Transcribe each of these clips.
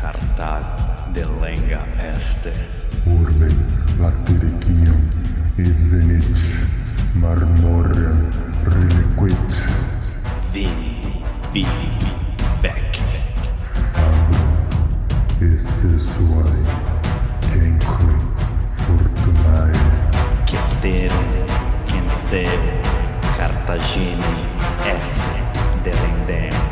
Cartag de lenga este. Urbe latericium e venit marmorem reliquit Vini, vili, vec. fabrum e sessuae cenque fortunae Ceterum, Cenceu, Cartagine, F. Delendem.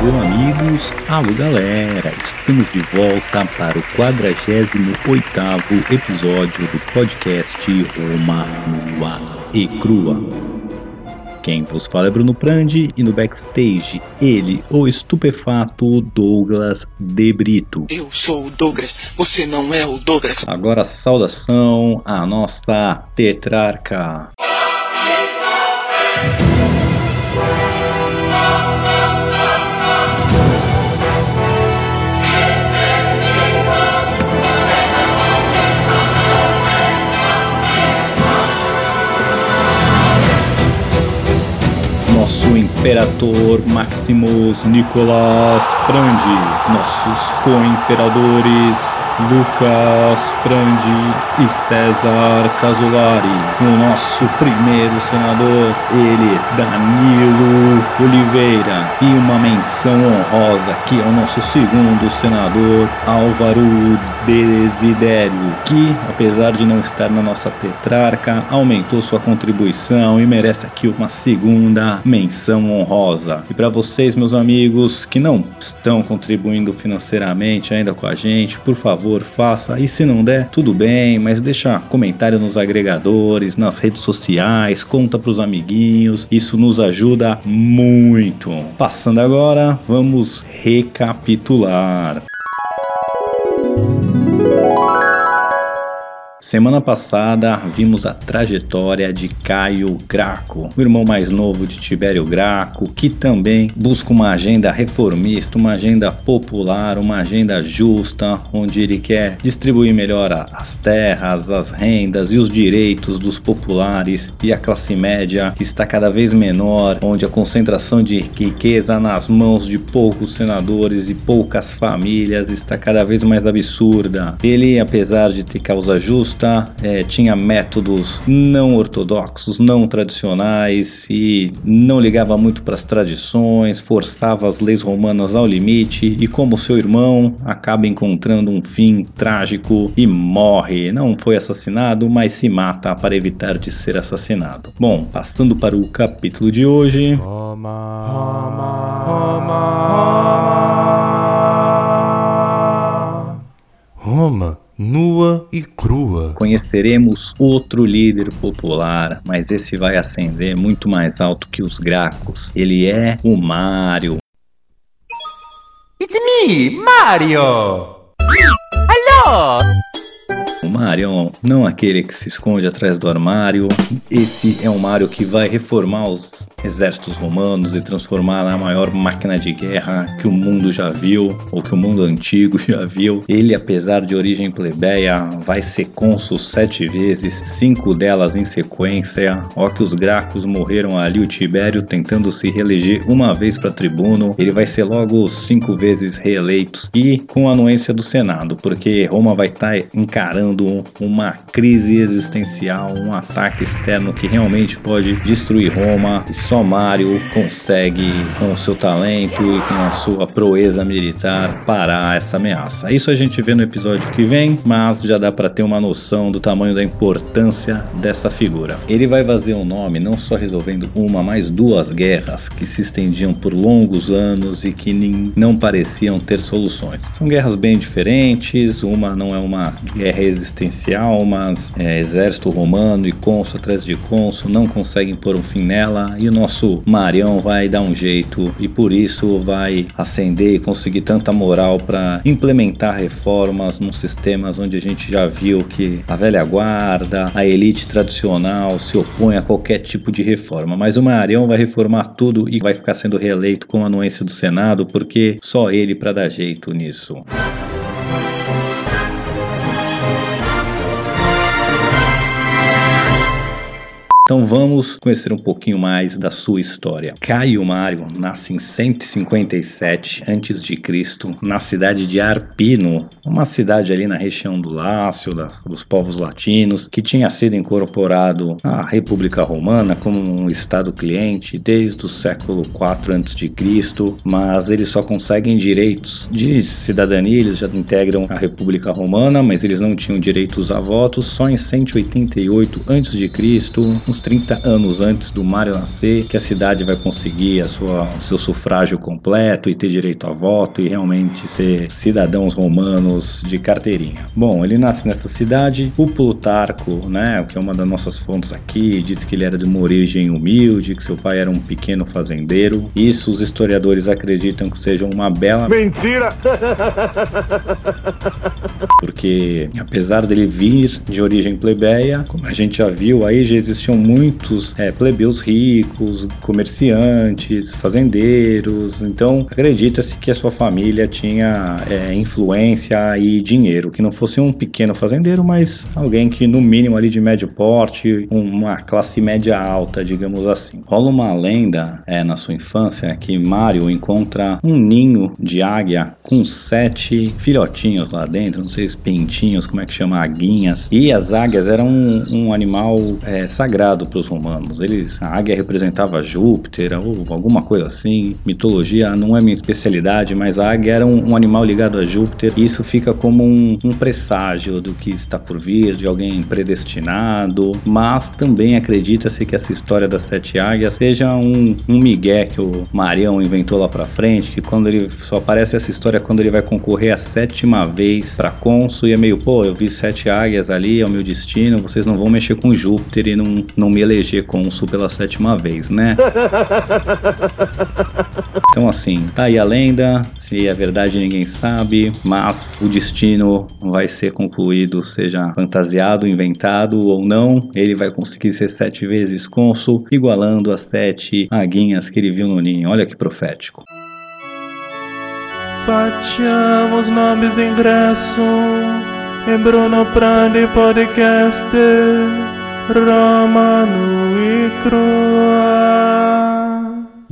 Alô amigos, alô galera, estamos de volta para o 48º episódio do podcast Roma Nua e Crua. Quem vos fala é Bruno Prandi e no backstage ele, o estupefato Douglas De Brito. Eu sou o Douglas, você não é o Douglas. Agora saudação à nossa tetrarca. Nosso imperador Maximus Nicolas Prandi, nossos co-imperadores Lucas Prandi e César Casolari, o nosso primeiro senador, ele Danilo Oliveira, e uma menção honrosa que é o nosso segundo senador Álvaro Desidério, que apesar de não estar na nossa tetrarca, aumentou sua contribuição e merece aqui uma segunda menção honrosa. E para vocês, meus amigos, que não estão contribuindo financeiramente ainda com a gente, por favor, faça. E se não der, tudo bem, mas deixa comentário nos agregadores, nas redes sociais, conta pros amiguinhos. Isso nos ajuda muito. Passando agora, vamos recapitular. Semana passada vimos a trajetória de Caio Graco, o irmão mais novo de Tibério Graco, que também busca uma agenda reformista, uma agenda popular, uma agenda justa, onde ele quer distribuir melhor as terras, as rendas e os direitos dos populares e a classe média que está cada vez menor, onde a concentração de riqueza nas mãos de poucos senadores e poucas famílias está cada vez mais absurda. Ele, apesar de ter causa justa, é, tinha métodos não ortodoxos, não tradicionais e não ligava muito para as tradições, forçava as leis romanas ao limite e, como seu irmão, acaba encontrando um fim trágico e morre. Não foi assassinado, mas se mata para evitar de ser assassinado. Bom, passando para o capítulo de hoje. Roma, nua e crua. Conheceremos outro líder popular, mas esse vai ascender muito mais alto que os Gracos. Ele é o Mário. It's me, Mario! Hello! O Mario não aquele que se esconde atrás do armário. Esse é um Mario que vai reformar os exércitos romanos e transformar na maior máquina de guerra que o mundo já viu, ou que o mundo antigo já viu. Ele, apesar de origem plebeia, vai ser cônsul sete vezes, cinco delas em sequência. Ó que os Gracos morreram ali, o Tibério tentando se reeleger uma vez para tribuno. Ele vai ser logo cinco vezes reeleito e com a anuência do Senado, porque Roma vai estar encarando uma crise existencial, um ataque externo que realmente pode destruir Roma. E só Mário consegue, com o seu talento e com a sua proeza militar, parar essa ameaça. Isso a gente vê no episódio que vem, mas já dá para ter uma noção do tamanho da importância dessa figura. Ele vai fazer um nome não só resolvendo uma, mas duas guerras que se estendiam por longos anos e que nem, não pareciam ter soluções. São guerras bem diferentes, uma não é uma guerra existencial, mas é, exército romano e cônsul atrás de cônsul não conseguem pôr um fim nela e o nosso Marião vai dar um jeito e por isso vai ascender e conseguir tanta moral para implementar reformas num sistemas onde a gente já viu que a velha guarda, a elite tradicional se opõe a qualquer tipo de reforma, mas o Marião vai reformar tudo e vai ficar sendo reeleito com a anuência do Senado porque só ele para dar jeito nisso. Então vamos conhecer um pouquinho mais da sua história. Caio Mário nasce em 157 a.C. na cidade de Arpino, uma cidade ali na região do Lácio, da, dos povos latinos, que tinha sido incorporado à República Romana como um estado cliente desde o século 4 a.C., mas eles só conseguem direitos de cidadania, eles já integram a República Romana, mas eles não tinham direitos a votos só em 188 a.C., uns 30 anos antes do Mário nascer, que a cidade vai conseguir a sua, o seu sufrágio completo e ter direito a voto e realmente ser cidadãos romanos de carteirinha. Bom, ele nasce nessa cidade, o Plutarco, né, que é uma das nossas fontes aqui, diz que ele era de uma origem humilde, que seu pai era um pequeno fazendeiro. Isso os historiadores acreditam que seja uma bela Mentira! porque apesar dele vir de origem plebeia, como a gente já viu aí, já existiam muitos é, plebeus ricos, comerciantes, fazendeiros, então acredita-se que a sua família tinha é, influência e dinheiro, que não fosse um pequeno fazendeiro, mas alguém que no mínimo ali de médio porte, uma classe média alta, digamos assim. Rola uma lenda é, na sua infância que Mario encontra um ninho de águia com sete filhotinhos lá dentro, não sei se pintinhos, como é que chama, aguinhas. E as águias eram um, um animal é, sagrado para os romanos. Eles, a águia representava Júpiter ou alguma coisa assim. Mitologia não é minha especialidade, mas a águia era um, um animal ligado a Júpiter. E isso fica como um, um presságio do que está por vir, de alguém predestinado. Mas também acredita-se que essa história das sete águias seja um, um migué que o Marião inventou lá para frente, que quando ele só aparece essa história quando ele vai concorrer a sétima vez para cônsul e é meio, pô, eu vi sete águias ali, é o meu destino, vocês não vão mexer com Júpiter e não, não me eleger cônsul pela sétima vez, né? Então assim, tá aí a lenda, se é verdade ninguém sabe, mas o destino vai ser concluído, seja fantasiado, inventado ou não, ele vai conseguir ser sete vezes cônsul, igualando as sete aguinhas que ele viu no ninho. Olha que profético. Facciamo os nomes ingresso e Bruno Prandi Podcast Romano e Crua.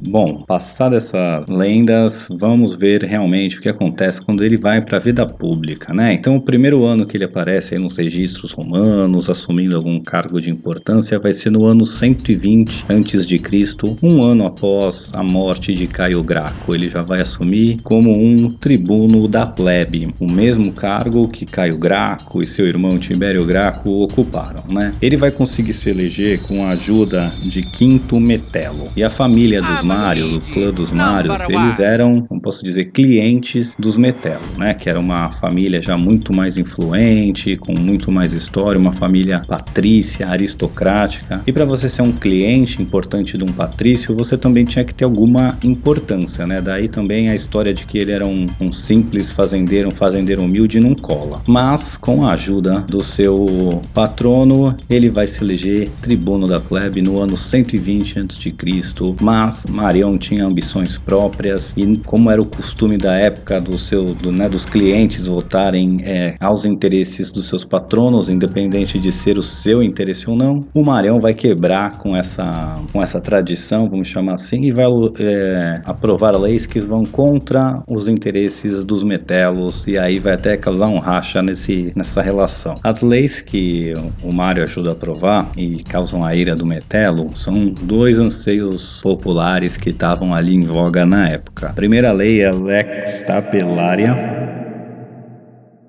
Bom, passadas essas lendas, vamos ver realmente o que acontece quando ele vai para a vida pública, né? Então, o primeiro ano que ele aparece aí nos registros romanos, assumindo algum cargo de importância, vai ser no ano 120 a.C., um ano após a morte de Caio Graco. Ele já vai assumir como um tribuno da plebe, o mesmo cargo que Caio Graco e seu irmão Tibério Graco ocuparam, né? Ele vai conseguir se eleger com a ajuda de Quinto Metelo e a família dos Mários, o clã dos Mários, eles eram, como posso dizer, clientes dos Metelo, né? Que era uma família já muito mais influente, com muito mais história, uma família patrícia, aristocrática. E para você ser um cliente importante de um patrício, você também tinha que ter alguma importância, né? Daí também a história de que ele era um, um simples fazendeiro, um fazendeiro humilde, não cola. Mas com a ajuda do seu patrono, ele vai se eleger tribuno da plebe no ano 120 a.C. Mas Marião tinha ambições próprias e como era o costume da época do seu, do, né, dos clientes votarem é, aos interesses dos seus patronos, independente de ser o seu interesse ou não, o Marião vai quebrar com essa, com essa tradição, vamos chamar assim, e vai é, aprovar leis que vão contra os interesses dos metelos e aí vai até causar um racha nesse, nessa relação. As leis que o Mário ajuda a aprovar e causam a ira do metelo são dois anseios populares que estavam ali em voga na época. A primeira lei é Lex Tabellaria,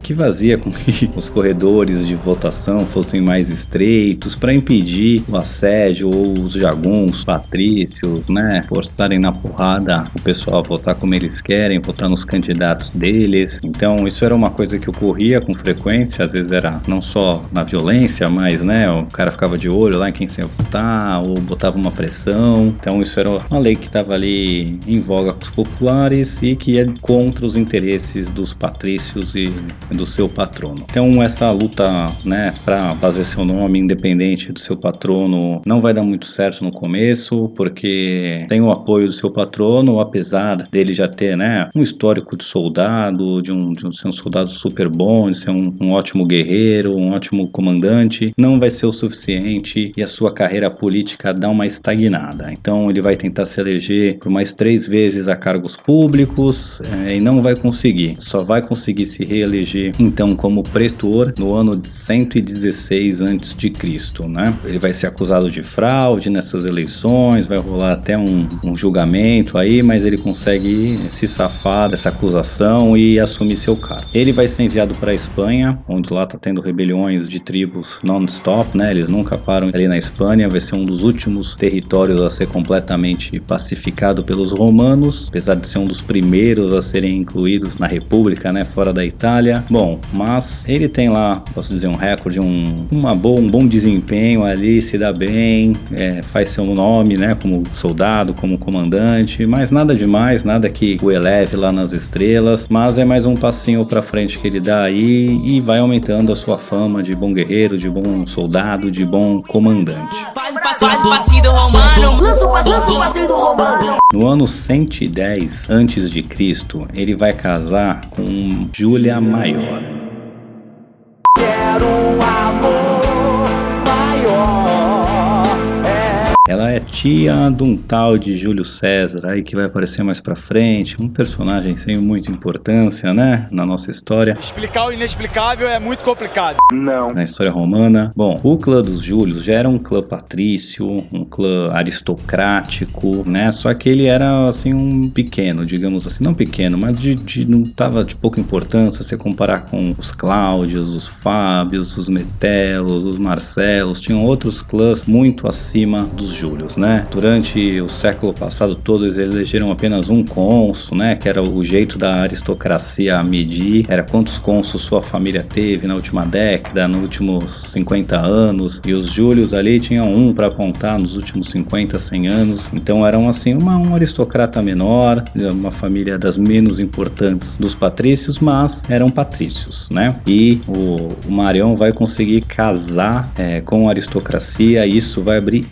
que fazia com que os corredores de votação fossem mais estreitos para impedir o assédio ou os jaguns, patrícios, né, forçarem na porrada o pessoal a votar como eles querem, votar nos candidatos deles. Então isso era uma coisa que ocorria com frequência, às vezes era não só na violência, mas né, o cara ficava de olho lá em quem se ia votar ou botava uma pressão. Então isso era uma lei que estava ali em voga com os populares e que ia contra os interesses dos patrícios e do seu patrono. Então essa luta, né, para fazer seu nome independente do seu patrono não vai dar muito certo no começo, porque tem o apoio do seu patrono, apesar dele já ter, né, um histórico de soldado, de um, de um ser um soldado super bom, de ser um, um ótimo guerreiro, um ótimo comandante, não vai ser o suficiente e a sua carreira política dá uma estagnada. Então ele vai tentar se eleger por mais três vezes a cargos públicos é, e não vai conseguir. Só vai conseguir se reeleger então como pretor no ano de 116 a.C., né? Ele vai ser acusado de fraude nessas eleições, vai rolar até um, um julgamento aí, mas ele consegue se safar dessa acusação e assumir seu cargo. Ele vai ser enviado para a Espanha, onde lá está tendo rebeliões de tribos non-stop, né? Eles nunca param ali na Espanha, vai ser um dos últimos territórios a ser completamente pacificado pelos romanos, apesar de ser um dos primeiros a serem incluídos na República, né? Fora da Itália. Bom, mas ele tem lá, posso dizer, um recorde, um, uma boa, um bom desempenho ali, se dá bem, é, faz seu nome, né? Como soldado, como comandante, mas nada demais, nada que o eleve lá nas estrelas, mas é mais um passinho para frente que ele dá aí e vai aumentando a sua fama de bom guerreiro, de bom soldado, de bom comandante. Faz o passinho do romano, lança o passinho do romano. No ano 110 antes de Cristo, ele vai casar com Júlia Maior. Quero um Ela é tia de um tal de Júlio César, aí que vai aparecer mais pra frente, um personagem sem muita importância, né, na nossa história. Explicar o inexplicável é muito complicado. na história romana. Bom, o clã dos Júlios já era um clã patrício, um clã aristocrático, né? Só que ele era assim um pequeno, digamos assim, não pequeno, mas de, de- não tava de pouca importância se comparar com os Cláudios, os Fábios, os Metelos, os Marcelos, tinham outros clãs muito acima dos Júlios, né? Durante o século passado todo eles elegeram apenas um cônsul, né? Que era o jeito da aristocracia medir, era quantos cônsuls sua família teve na última década, nos últimos 50 anos, e os Júlios ali tinham um para apontar nos últimos 50, 100 anos. Então eram assim uma um aristocrata menor, uma família das menos importantes dos patrícios, mas eram patrícios, né? E o, o Marião vai conseguir casar é, com a aristocracia, e isso vai abrir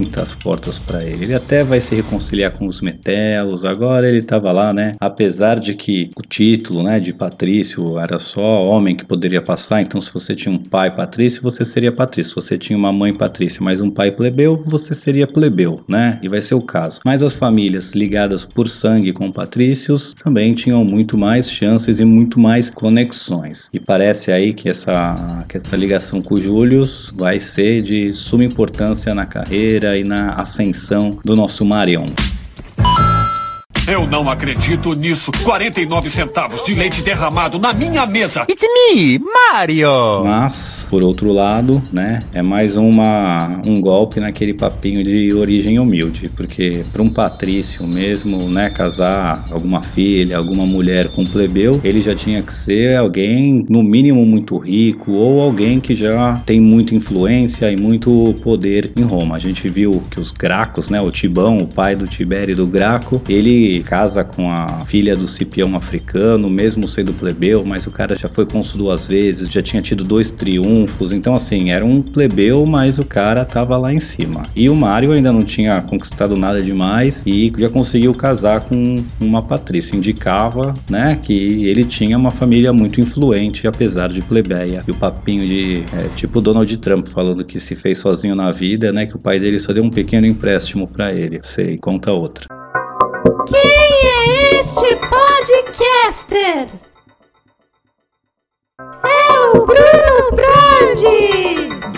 muitas portas para ele. Ele até vai se reconciliar com os Metelos. Agora ele estava lá, né? Apesar de que o título, né, de patrício era só homem que poderia passar. Então, se você tinha um pai patrício, você seria patrício. Se você tinha uma mãe patrícia, mas um pai plebeu, você seria plebeu, né? E vai ser o caso. Mas as famílias ligadas por sangue com patrícios também tinham muito mais chances e muito mais conexões. E parece aí que essa, que essa ligação com Július vai ser de suma importância na carreira e na ascensão do nosso Marion. Eu não acredito nisso. 49 centavos de leite derramado na minha mesa. It's me, Mario. Mas, por outro lado, né, é mais uma, um golpe naquele papinho de origem humilde, porque para um patrício mesmo, né, casar alguma filha, alguma mulher com um plebeu, ele já tinha que ser alguém no mínimo muito rico ou alguém que já tem muita influência e muito poder em Roma. A gente viu que os Gracos, né, o Tibão, o pai do Tibério e do Graco, ele casa com a filha do Cipião africano, mesmo sendo plebeu, mas o cara já foi cônsul duas vezes, já tinha tido dois triunfos, então assim, era um plebeu, mas o cara tava lá em cima. E o Mário ainda não tinha conquistado nada demais e já conseguiu casar com uma patrícia. Indicava, né, que ele tinha uma família muito influente, apesar de plebeia. E o papinho de, é, tipo Donald Trump falando que se fez sozinho na vida, né, que o pai dele só deu um pequeno empréstimo pra ele. Sei, conta outra. Quem é este podcaster? É o Bruno Brandi!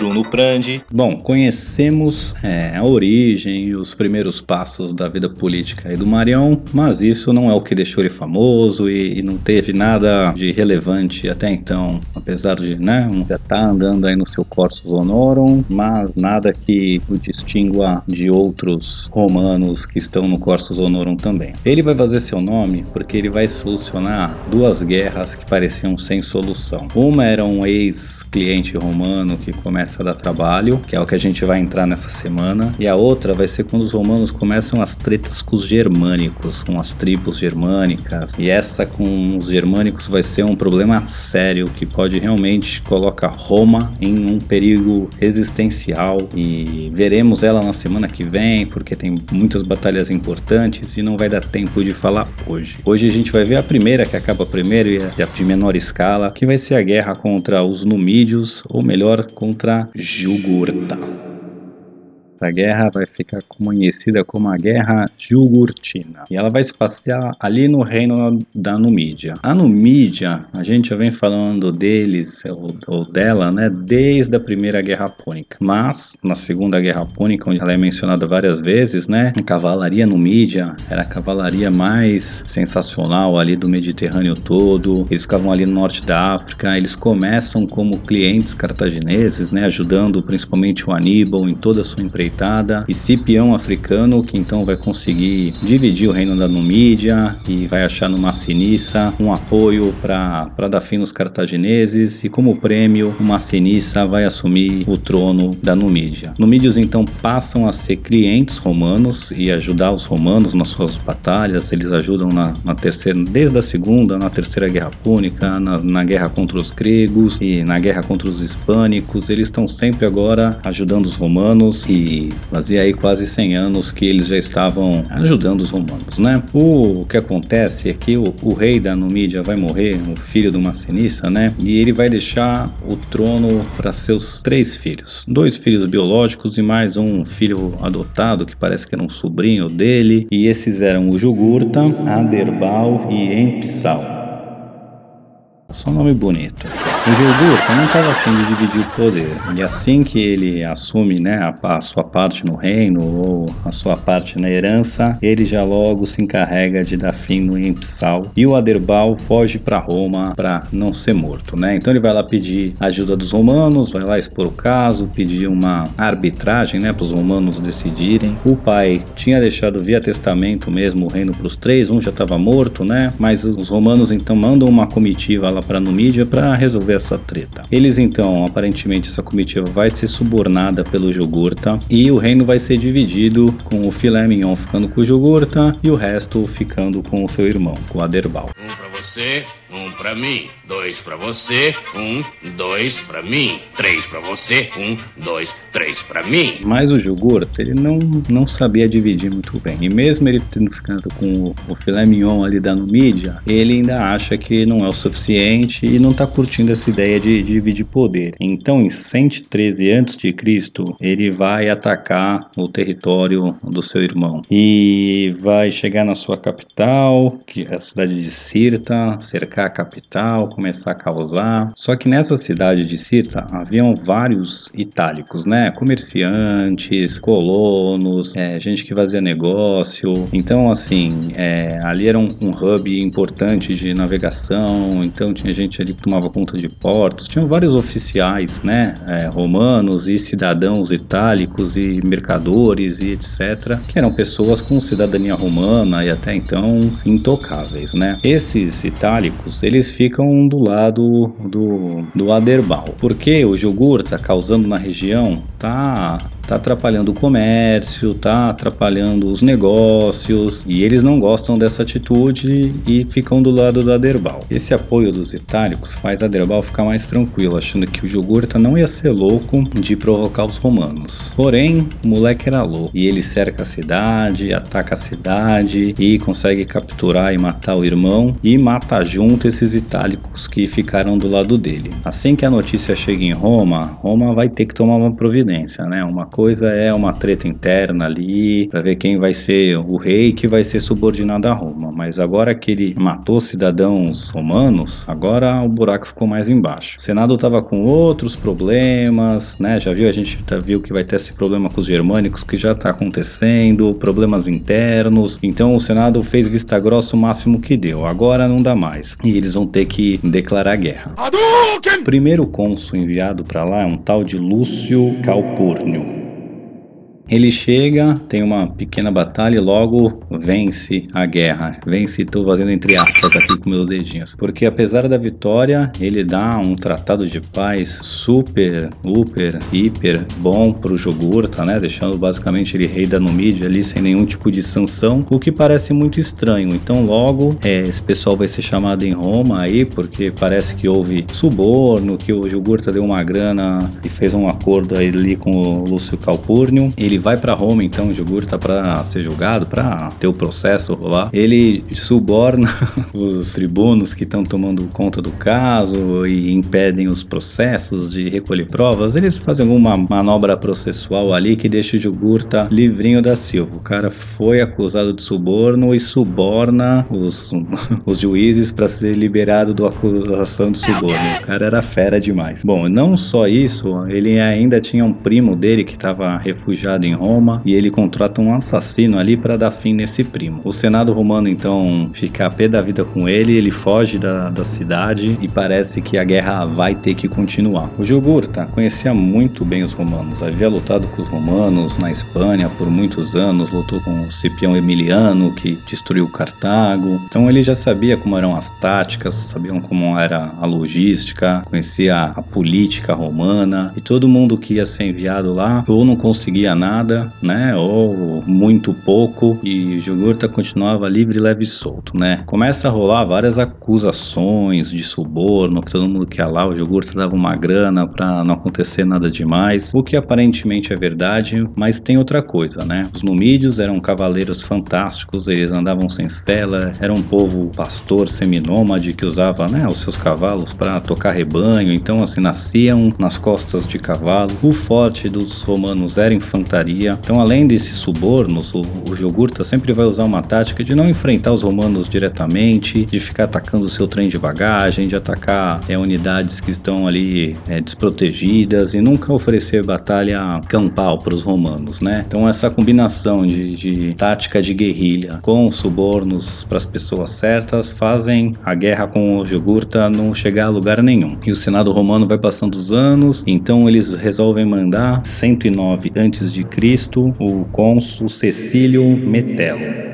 Bruno Prandi. Bom, conhecemos é, a origem e os primeiros passos da vida política aí do Marião, mas isso não é o que deixou ele famoso e, e não teve nada de relevante até então, apesar de, né, já tá andando aí no seu Corsus Honorum, mas nada que o distingua de outros romanos que estão no Corsus Honorum também. Ele vai fazer seu nome porque ele vai solucionar duas guerras que pareciam sem solução. Uma era um ex-cliente romano que começa começa a dar trabalho, que é o que a gente vai entrar nessa semana. E a outra vai ser quando os romanos começam as tretas com os germânicos, com as tribos germânicas. E essa com os germânicos vai ser um problema sério que pode realmente colocar Roma em um perigo existencial. E veremos ela na semana que vem, porque tem muitas batalhas importantes e não vai dar tempo de falar hoje. Hoje a gente vai ver a primeira, que acaba primeiro e a de menor escala, que vai ser a guerra contra os Numídios, ou melhor, contra Jugurtha. Essa guerra vai ficar conhecida como a Guerra Jugurtina. E ela vai se passear ali no reino da Numídia. A Numídia, a gente já vem falando deles ou, ou, dela, né, desde a primeira Guerra Púnica. Mas na Segunda Guerra Púnica, onde ela é mencionada várias vezes, né, a cavalaria Numídia era a cavalaria mais sensacional ali do Mediterrâneo todo. Eles ficavam ali no norte da África. Eles começam como clientes cartagineses, né, ajudando principalmente o Aníbal em toda a sua empreitada e Cipião africano, que então vai conseguir dividir o reino da Numídia e vai achar no Massinissa um apoio para dar fim nos cartagineses e como prêmio o Massinissa vai assumir o trono da Numídia. Numídios então passam a ser clientes romanos e ajudar os romanos nas suas batalhas, eles ajudam na, na terceira, desde a segunda, na terceira guerra púnica, na, na guerra contra os gregos e na guerra contra os hispânicos, eles estão sempre agora ajudando os romanos e fazia aí quase 100 anos que eles já estavam ajudando os romanos, né? O que acontece é que o, o rei da Numídia vai morrer, o filho do Massinissa, né? E ele vai deixar o trono para seus três filhos, dois filhos biológicos e mais um filho adotado que parece que era um sobrinho dele. E esses eram o Jugurta, Aderbal e Empsal. Só nome bonito. O Gilgurta não estava afim de dividir o poder. E assim que ele assume né, a, a, sua parte no reino ou a sua parte na herança, ele já logo se encarrega de dar fim no Empsal. E o Aderbal foge para Roma para não ser morto. Né? Então ele vai lá pedir ajuda dos romanos, vai lá expor o caso, pedir uma arbitragem né, para os romanos decidirem. O pai tinha deixado via testamento mesmo o reino para os três, um já estava morto, né? mas os romanos então mandam uma comitiva lá para Numídia para resolver essa treta. Eles então, aparentemente, essa comitiva vai ser subornada pelo Jugurta e o reino vai ser dividido com o filé mignon ficando com o Jugurta e o resto ficando com o seu irmão, com o Aderbal. Um pra você, um pra mim, dois pra você, um, dois pra mim, três pra você, um, dois, três pra mim. Mas o Jugurta, ele não, não sabia dividir muito bem. E mesmo ele tendo ficado com o, o filé mignon ali da Numídia, ele ainda acha que não é o suficiente e não tá curtindo essa ideia de, de dividir poder. Então, em 113 a.C., ele vai atacar o território do seu irmão e vai chegar na sua capital, que é a cidade de Sirta, cercar a capital, começar a causar. Só que nessa cidade de Sirta haviam vários itálicos, né? Comerciantes, colonos, é, gente que fazia negócio. Então, assim, é, ali era um, um hub importante de navegação. Então, tinha gente ali que tomava conta de portos. Tinham vários oficiais, né? É, romanos e cidadãos itálicos e mercadores e etc. Que eram pessoas com cidadania romana e até então intocáveis, né? Esses itálicos, eles ficam do lado do, do Aderbal. Porque o Jugurta causando na região tá tá atrapalhando o comércio, tá atrapalhando os negócios e eles não gostam dessa atitude e ficam do lado do Aderbal. Esse apoio dos itálicos faz Aderbal ficar mais tranquilo, achando que o Jugurta não ia ser louco de provocar os romanos. Porém, o moleque era louco e ele cerca a cidade, ataca a cidade e consegue capturar e matar o irmão e mata junto esses itálicos que ficaram do lado dele. Assim que a notícia chega em Roma, Roma vai ter que tomar uma providência, né? Uma coisa é uma treta interna ali para ver quem vai ser o rei que vai ser subordinado a Roma. Mas agora que ele matou cidadãos romanos, agora o buraco ficou mais embaixo. O Senado estava com outros problemas, né? Já viu a gente já viu que vai ter esse problema com os germânicos que já está acontecendo, problemas internos. Então o Senado fez vista grossa o máximo que deu. Agora não dá mais e eles vão ter que declarar guerra. O primeiro cônsul enviado para lá é um tal de Lúcio Calpurnio. Ele chega, tem uma pequena batalha e logo vence a guerra. Vence, estou fazendo entre aspas aqui com meus dedinhos. Porque apesar da vitória, ele dá um tratado de paz super, super, hiper bom pro Jogurta, né? Deixando basicamente ele rei da Numídia ali sem nenhum tipo de sanção, o que parece muito estranho. Então logo é, esse pessoal vai ser chamado em Roma aí, porque parece que houve suborno, que o Jogurta deu uma grana e fez um acordo ali com o Lúcio Calpurnio. Ele vai para Roma, então, o Jogurta para ser julgado, para ter o processo rolar. Ele suborna os tribunos que estão tomando conta do caso e impedem os processos de recolher provas. Eles fazem alguma manobra processual ali que deixa o Jogurta livrinho da Silva. O cara foi acusado de suborno e suborna os, os juízes para ser liberado da acusação de suborno. O cara era fera demais. Bom, não só isso, ele ainda tinha um primo dele que estava refugiado em Roma e ele contrata um assassino ali para dar fim nesse primo. O Senado romano então fica a pé da vida com ele, ele foge da, da cidade e parece que a guerra vai ter que continuar. O Jugurta conhecia muito bem os romanos, havia lutado com os romanos na Espanha por muitos anos, lutou com o Cipião Emiliano que destruiu Cartago, então ele já sabia como eram as táticas, sabiam como era a logística, conhecia a política romana e todo mundo que ia ser enviado lá ou não conseguia nada, né, ou muito pouco e Jugurta continuava livre, leve e solto, né. Começa a rolar várias acusações de suborno, que todo mundo que ia lá, o Jugurta dava uma grana para não acontecer nada demais, o que aparentemente é verdade, mas tem outra coisa, né. Os numídios eram cavaleiros fantásticos, eles andavam sem sela, era um povo pastor seminômade que usava, né, os seus cavalos para tocar rebanho, então assim nasciam nas costas de cavalo. O forte dos romanos era infantaria. Então, além desses subornos, o, o sempre vai usar uma tática de não enfrentar os romanos diretamente, de ficar atacando o seu trem de bagagem, de atacar é, unidades que estão ali é, desprotegidas e nunca oferecer batalha campal para os romanos, né? Então, essa combinação de, de tática de guerrilha com subornos para as pessoas certas fazem a guerra com o Jogurta não chegar a lugar nenhum. E o Senado romano vai passando os anos, então eles resolvem mandar 109 a.C. o cônsul Cecílio Metelo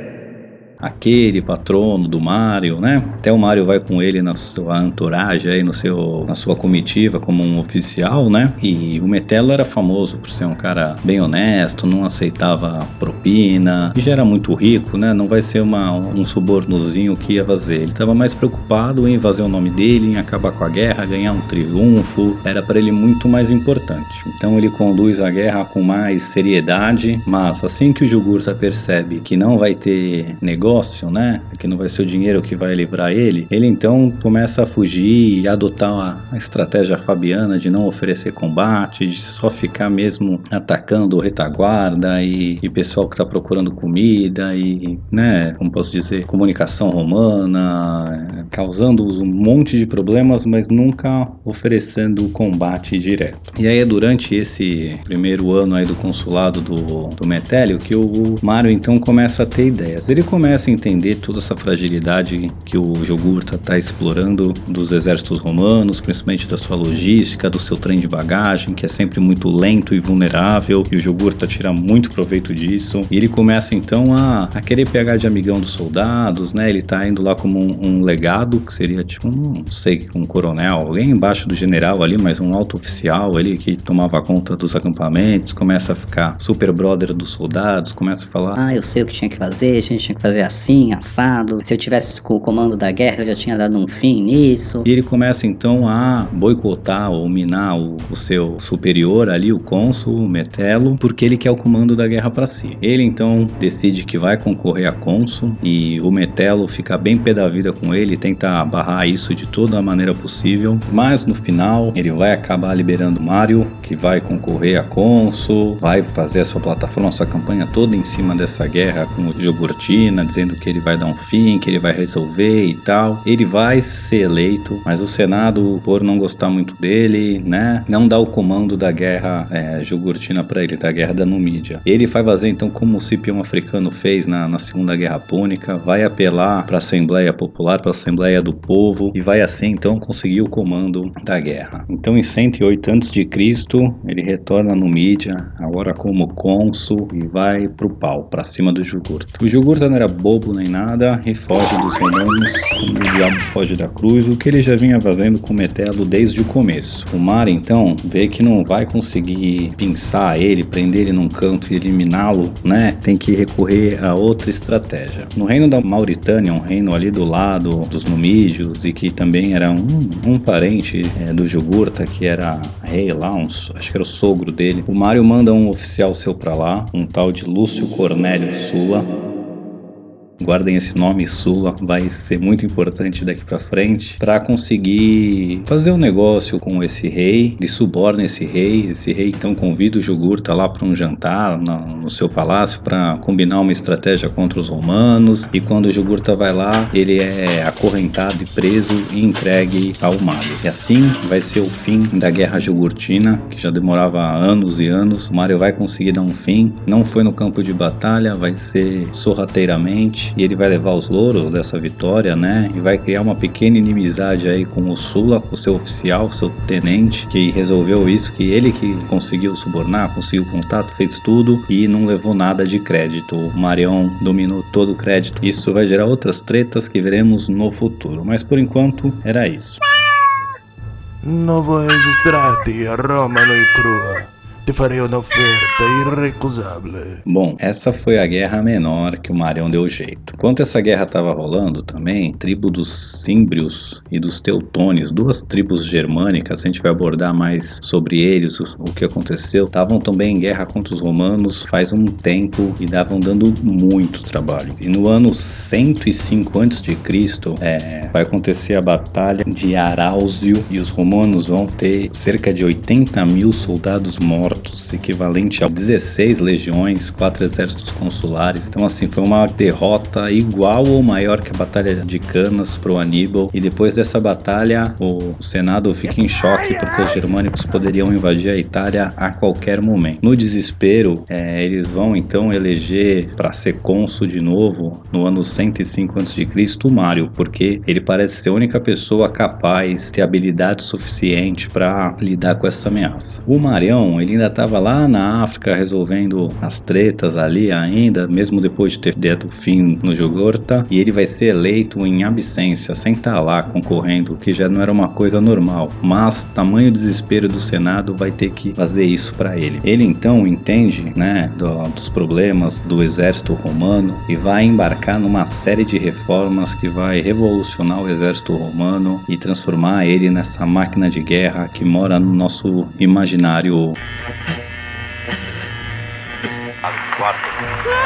aquele patrono do Mario, né? Até o Mario vai com ele na sua entourage aí no seu na sua comitiva como um oficial, né? E o Metelo era famoso por ser um cara bem honesto, não aceitava propina e já era muito rico, né? Não vai ser uma, um subornozinho que ia fazer. Ele estava mais preocupado em fazer o nome dele, em acabar com a guerra, ganhar um triunfo. Era para ele muito mais importante. Então ele conduz a guerra com mais seriedade, mas assim que o Jugurta percebe que não vai ter negócio negócio, né? Que não vai ser o dinheiro que vai livrar ele. Ele então começa a fugir e adotar a estratégia fabiana de não oferecer combate, de só ficar mesmo atacando retaguarda e, e pessoal que está procurando comida e, né? Como posso dizer, comunicação romana, causando um monte de problemas, mas nunca oferecendo combate direto. E aí é durante esse primeiro ano aí do consulado do, do Metélio que o Mário então começa a ter ideias. Ele começa começa a entender toda essa fragilidade que o Jogurta está explorando dos exércitos romanos, principalmente da sua logística, do seu trem de bagagem, que é sempre muito lento e vulnerável, e o Jogurta tira muito proveito disso. E ele começa então a, a querer pegar de amigão dos soldados, né? Ele está indo lá como um, um, legado, que seria tipo, não sei, um coronel, alguém embaixo do general ali, mas um alto oficial ali que tomava conta dos acampamentos, começa a ficar super brother dos soldados, começa a falar: Ah, eu sei o que tinha que fazer, a gente tinha que fazer assim, assado. Se eu tivesse com o comando da guerra, eu já tinha dado um fim nisso. E ele começa então a boicotar ou minar o, o seu superior ali, o cônsul, o Metelo, porque ele quer o comando da guerra para si. Ele então decide que vai concorrer a cônsul e o Metelo fica bem pé da vida com ele, tenta barrar isso de toda a maneira possível, mas no final ele vai acabar liberando Mário, que vai concorrer a cônsul, vai fazer a sua plataforma, a sua campanha toda em cima dessa guerra com o Jogurtina, dizendo que ele vai dar um fim, que ele vai resolver e tal. Ele vai ser eleito, mas o Senado, por não gostar muito dele, né, não dá o comando da guerra é, jugurtina para ele, da guerra da Numídia. Ele vai fazer então como o Cipião africano fez na, na Segunda Guerra Púnica, vai apelar para a Assembleia Popular, para a Assembleia do Povo e vai assim então conseguir o comando da guerra. Então em 108 a.C., ele retorna no Mídia, agora como cônsul e vai pro pau, para cima do Jugurta. O Jugurta não era bobo nem nada e foge dos romanos, o diabo foge da cruz, o que ele já vinha fazendo com Metelo desde o começo. O Mar então vê que não vai conseguir pinçar ele, prender ele num canto e eliminá-lo, né? Tem que recorrer a outra estratégia. No reino da Mauritânia, um reino ali do lado dos Numídios e que também era um, um parente é, do Jugurta, que era rei lá, um, acho que era o sogro dele. O Mário manda um oficial seu para lá, um tal de Lúcio Cornélio Sula, guardem esse nome Sula, vai ser muito importante daqui para frente, para conseguir fazer um negócio com esse rei, de suborna esse rei, esse rei então convida o Jugurta lá para um jantar no, seu palácio para combinar uma estratégia contra os romanos, e quando o Jugurta vai lá, ele é acorrentado e preso e entregue ao Mário. E assim vai ser o fim da guerra jugurtina, que já demorava anos e anos. O Mário vai conseguir dar um fim, não foi no campo de batalha, vai ser sorrateiramente e ele vai levar os louros dessa vitória, né? E vai criar uma pequena inimizade aí com o Sula, o seu oficial, seu tenente, que resolveu isso, que ele que conseguiu subornar, conseguiu contato, fez tudo e não levou nada de crédito. O Marião dominou todo o crédito. Isso vai gerar outras tretas que veremos no futuro, mas por enquanto era isso. Não vou registrar-te Roma no crua. Te farei uma oferta irrecusável. Bom, essa foi a guerra menor que o Marião deu jeito. Enquanto essa guerra estava rolando também, tribo dos Símbrios e dos Teutones, duas tribos germânicas, a gente vai abordar mais sobre eles, o, o que aconteceu, estavam também em guerra contra os romanos faz um tempo e davam dando muito trabalho. E no ano 105 a.C., é, vai acontecer a batalha de Aráusio e os romanos vão ter cerca de 80 mil soldados mortos equivalente a 16 legiões, 4 exércitos consulares. Então, assim, foi uma derrota igual ou maior que a Batalha de Canas para o Aníbal. E depois dessa batalha, o Senado fica em choque porque os germânicos poderiam invadir a Itália a qualquer momento. No desespero, é, eles vão então eleger para ser cônsul de novo no ano 105 a.C. o Mário, porque ele parece ser a única pessoa capaz, ter habilidade suficiente para lidar com essa ameaça. O Marião, ele ainda estava lá na África resolvendo as tretas ali ainda, mesmo depois de ter dado fim no Jogurta, e ele vai ser eleito em absência, sem estar tá lá concorrendo, que já não era uma coisa normal. Mas tamanho desespero do Senado vai ter que fazer isso para ele. Ele então entende, né, do, dos problemas do exército romano e vai embarcar numa série de reformas que vai revolucionar o exército romano e transformar ele nessa máquina de guerra que mora no nosso imaginário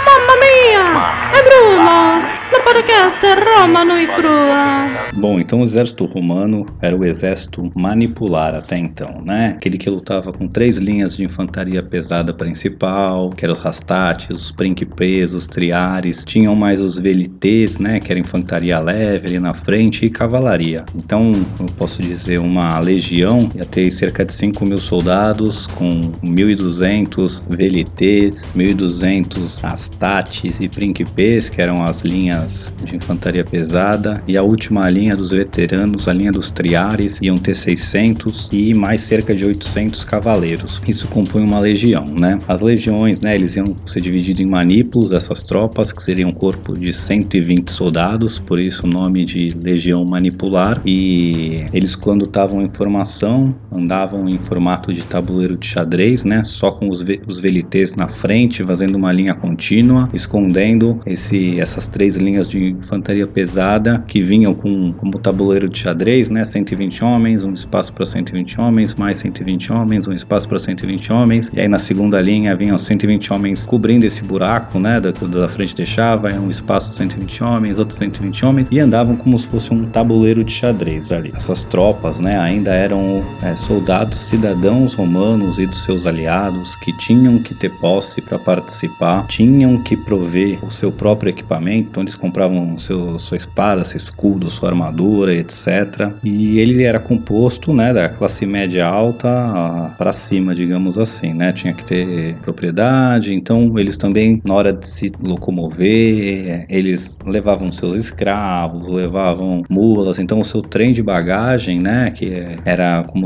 Mamma mia! È Bruno! No podcast Roma no e crua. Bom, então o exército romano era o exército manipular até então, né? Aquele que lutava com três linhas de infantaria pesada principal, que eram os rastates, os principes, os triares. Tinham mais os velites, né? Que era infantaria leve ali na frente e cavalaria. Então, eu posso dizer, uma legião ia ter cerca de 5 mil soldados com 1.200 velites, 1.200 rastates e principes, que eram as linhas de infantaria pesada e a última linha dos veteranos, a linha dos triares, iam ter 600 e mais cerca de 800 cavaleiros. Isso compõe uma legião, né? As legiões, né, eles iam ser divididos em manípulos, essas tropas, que seriam um corpo de 120 soldados, por isso o nome de legião manipular. E eles, quando estavam em formação, andavam em formato de tabuleiro de xadrez, né? Só com os, ve os velites na frente, fazendo uma linha contínua, escondendo esse, essas três linhas linhas de infantaria pesada que vinham com como tabuleiro de xadrez, né? 120 homens, um espaço para 120 homens, mais 120 homens, um espaço para 120 homens. E aí na segunda linha vinham 120 homens cobrindo esse buraco, né? Da, da frente deixava um espaço 120 homens, outros 120 homens e andavam como se fosse um tabuleiro de xadrez ali. Essas tropas, né? Ainda eram é, soldados cidadãos romanos e dos seus aliados que tinham que ter posse para participar, tinham que prover o seu próprio equipamento, então eles compravam seu, sua espada, seu escudo, sua armadura, etc. E ele era composto né, da classe média alta para cima, digamos assim, né? Tinha que ter propriedade, então eles também, na hora de se locomover, eles levavam seus escravos, levavam mulas, então o seu trem de bagagem, né, que era como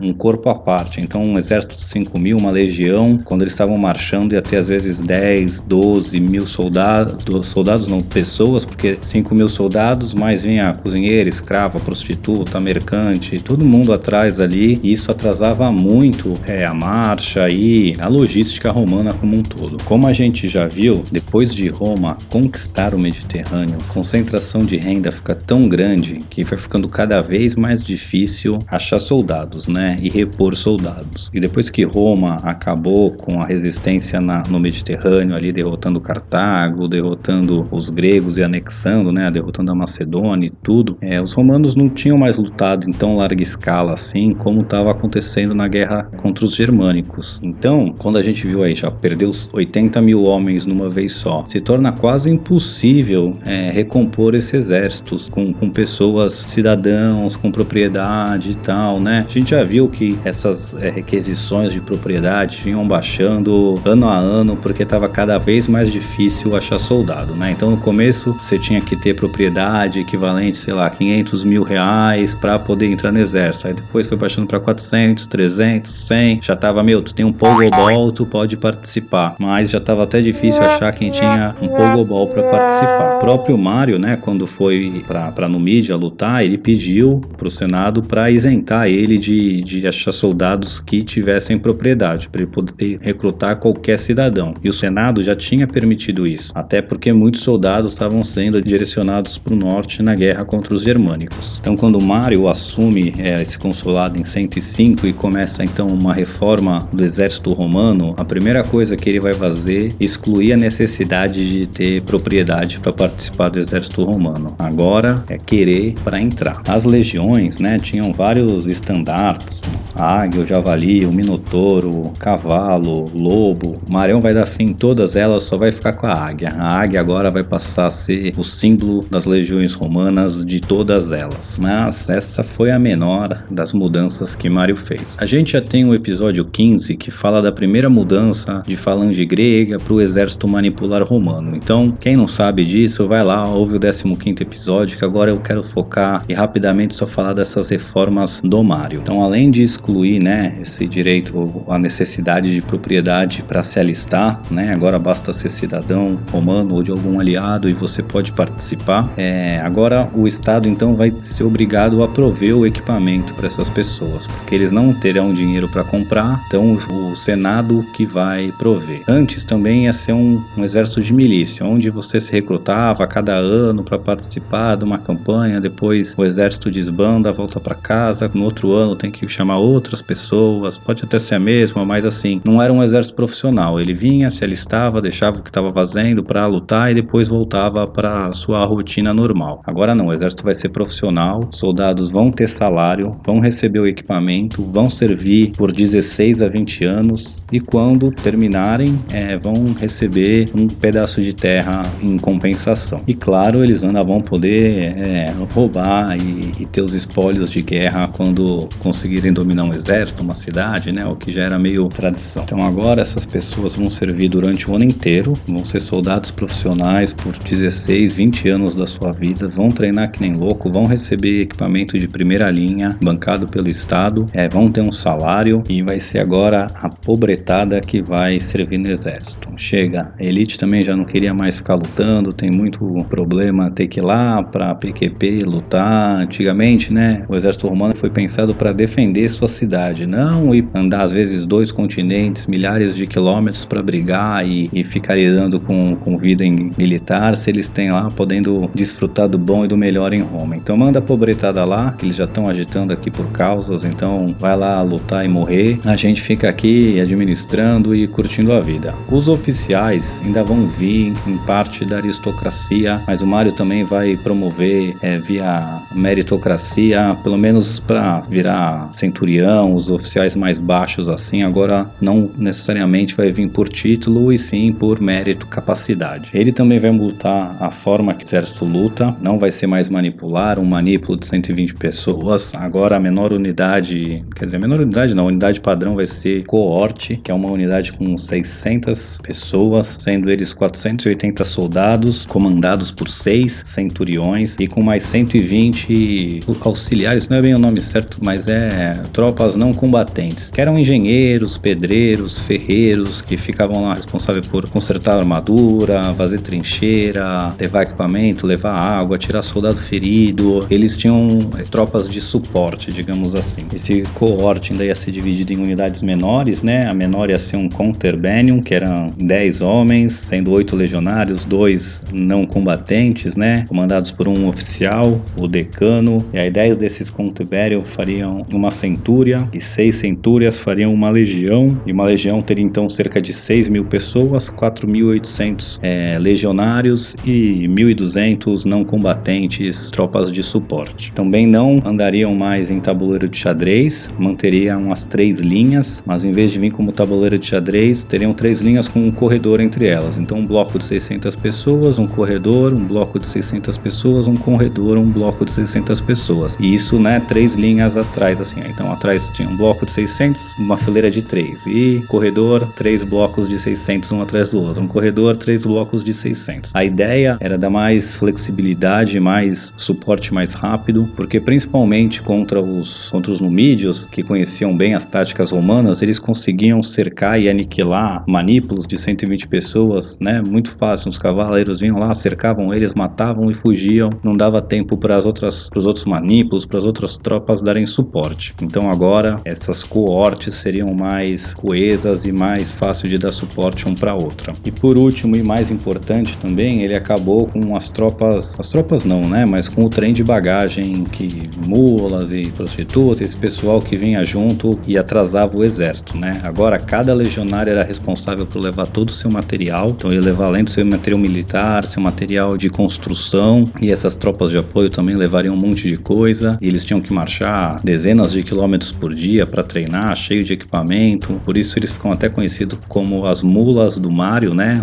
um corpo à parte. Então, um exército de 5 mil, uma legião, quando eles estavam marchando, ia ter às vezes 10, 12 mil soldados, soldados não, pessoas, porque 5 mil soldados, mais vinha cozinheira, escrava, prostituta, mercante, todo mundo atrás ali, e isso atrasava muito é, a marcha e a logística romana como um todo. Como a gente já viu, depois de Roma conquistar o Mediterrâneo, a concentração de renda fica tão grande que vai ficando cada vez mais difícil achar soldados, né, e repor soldados. E depois que Roma acabou com a resistência na, no Mediterrâneo, ali derrotando Cartago, derrotando os gregos e anexando, né, derrotando a Macedônia e tudo, é, os romanos não tinham mais lutado em tão larga escala assim como estava acontecendo na guerra contra os germânicos. Então, quando a gente viu aí já perdeu os 80 mil homens numa vez só, se torna quase impossível é, recompor esses exércitos com, com pessoas cidadãos, com propriedade e tal, né? A gente já viu que essas é, requisições de propriedade vinham baixando ano a ano porque estava cada vez mais difícil achar soldado, né? Então no começo você tinha que ter propriedade equivalente, sei lá, 500 mil reais para poder entrar no exército. Aí depois foi baixando para 400, 300, 100. Já tava, meu, tu tem um pogobol, tu pode participar. Mas já tava até difícil achar quem tinha um pogobol para participar. O próprio Mário, né, quando foi para Numídia lutar, ele pediu pro Senado para isentar ele de, de achar soldados que tivessem propriedade, para ele poder recrutar qualquer cidadão. E o Senado já tinha permitido isso, até porque muitos soldados estavam sendo direcionados para o norte na guerra contra os germânicos. Então, quando Mário assume é, esse consulado em 105 e começa então uma reforma do exército romano, a primeira coisa que ele vai fazer é excluir a necessidade de ter propriedade para participar do exército romano. Agora é querer para entrar. As legiões, né, tinham vários estandartes: a águia, o javali, o minotouro, o cavalo, o lobo. O Marião vai dar fim em todas elas, só vai ficar com a águia. A águia agora vai passar a ser o símbolo das legiões romanas de todas elas. Mas essa foi a menor das mudanças que Mário fez. A gente já tem o episódio 15 que fala da primeira mudança de falange grega para o exército manipular romano. Então, quem não sabe disso, vai lá, ouve o 15 episódio, que agora eu quero focar e rapidamente só falar dessas reformas do Mário. Então, além de excluir né, esse direito, a necessidade de propriedade para se alistar, né, agora basta ser cidadão romano ou de algum aliado e você pode participar. É, agora o Estado então vai ser obrigado a prover o equipamento para essas pessoas, porque eles não terão dinheiro para comprar, então o, Senado que vai prover. Antes também ia ser um, um exército de milícia, onde você se recrutava a cada ano para participar de uma campanha, depois o exército desbanda, volta para casa, no outro ano tem que chamar outras pessoas, pode até ser a mesma, mas assim, não era um exército profissional. Ele vinha, se alistava, deixava o que estava fazendo para lutar e depois voltava para sua rotina normal. Agora não, o exército vai ser profissional, soldados vão ter salário, vão receber o equipamento, vão servir por 16 a 20 anos e quando terminarem é, vão receber um pedaço de terra em compensação. E claro, eles ainda vão poder é, roubar e, e, ter os espólios de guerra quando conseguirem dominar um exército, uma cidade, né? O que já era meio tradição. Então agora essas pessoas vão servir durante o ano inteiro, vão ser soldados profissionais por 16, 20 anos da sua vida, vão treinar que nem louco, vão receber equipamento de primeira linha, bancado pelo Estado, é, vão ter um salário e vai ser agora a pobretada que vai servir no exército. Chega, a elite também já não queria mais ficar lutando, tem muito problema ter que ir lá para PQP lutar. Antigamente, né, o exército romano foi pensado para defender sua cidade, não ir andar às vezes dois continentes, milhares de quilômetros para brigar e, e, ficar lidando com, com vida militar, eles têm lá podendo desfrutar do bom e do melhor em Roma. Então manda a pobretada lá, que eles já estão agitando aqui por causas, então vai lá lutar e morrer. A gente fica aqui administrando e curtindo a vida. Os oficiais ainda vão vir em parte da aristocracia, mas o Mário também vai promover é, via meritocracia, pelo menos para virar centurião, os oficiais mais baixos assim, agora não necessariamente vai vir por título e sim por mérito, capacidade. Ele também vai lutar a forma que o exército luta, não vai ser mais manipular, um manipulo de 120 pessoas, agora a menor unidade, quer dizer, a menor unidade não, a unidade padrão vai ser coorte, que é uma unidade com 600 pessoas, sendo eles 480 soldados, comandados por seis centuriões e com mais 120 auxiliares, não é bem o nome certo, mas é tropas não combatentes, que eram engenheiros, pedreiros, ferreiros, que ficavam lá responsáveis por consertar armadura, fazer trincheira, levar equipamento, levar água, tirar soldado ferido. Eles tinham é, tropas de suporte, digamos assim. Esse coorte ainda ia ser dividido em unidades menores, né? A menor ia ser um Conterbanium, que eram 10 homens, sendo 8 legionários, dois não combatentes, né? Comandados por um oficial, o decano. E aí 10 desses Conterbanium fariam uma centúria e seis centúrias fariam uma legião. E uma legião teria então cerca de 6 mil pessoas, 4.800 é, legionários e 1.200 não combatentes, tropas de suporte. Também não andariam mais em tabuleiro de xadrez, manteriam as três linhas, mas em vez de vir como tabuleiro de xadrez, teriam três linhas com um corredor entre elas. Então, um bloco de 600 pessoas, um corredor, um bloco de 600 pessoas, um corredor, um bloco de 600 pessoas. E isso, né, três linhas atrás, assim. Então, atrás tinha um bloco de 600, uma fileira de três. E corredor, três blocos de 600 um atrás do outro. Um corredor, três blocos de 600. A ideia era dar mais flexibilidade, mais suporte mais rápido, porque principalmente contra os, contra os numídeos, que conheciam bem as táticas romanas, eles conseguiam cercar e aniquilar manípulos de 120 pessoas, né? Muito fácil. Os cavaleiros vinham lá, cercavam eles, matavam e fugiam. Não dava tempo para as outras, para os outros manípulos, para as outras tropas darem suporte. Então agora essas coortes seriam mais coesas e mais fácil de dar suporte um para outra. E por último e mais importante também, ele acabou com as tropas, as tropas não, né? Mas com o trem de bagagem que mulas e prostitutas, esse pessoal que vinha junto e atrasava o exército, né? Agora cada legionário era responsável por levar todo o seu material, então ele levar além do seu material militar, seu material de construção e essas tropas de apoio também levariam um monte de coisa. E eles tinham que marchar dezenas de quilômetros por dia para treinar, cheio de equipamento. Por isso eles ficam até conhecidos como as mulas do Mario, né?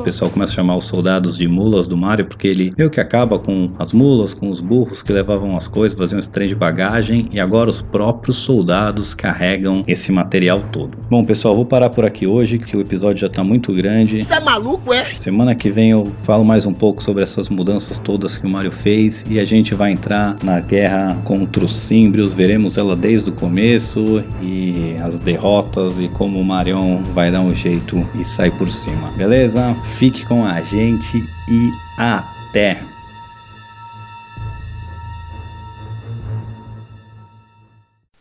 O pessoal começa a chamar os soldados de mulas do Mario porque ele meio que acaba com as mulas, com os burros que levavam as coisas, faziam esse trem de bagagem e agora os próprios soldados carregam esse material todo. Bom, pessoal, vou parar por aqui hoje que o episódio já tá muito grande. Você é maluco, é? Semana que vem eu falo mais um pouco sobre essas mudanças todas que o Mario fez e a gente vai entrar na guerra contra os símbrios, veremos ela desde o começo e as derrotas e como o Marion vai dar um jeito e sair por cima. Beleza? Fique com a gente e até!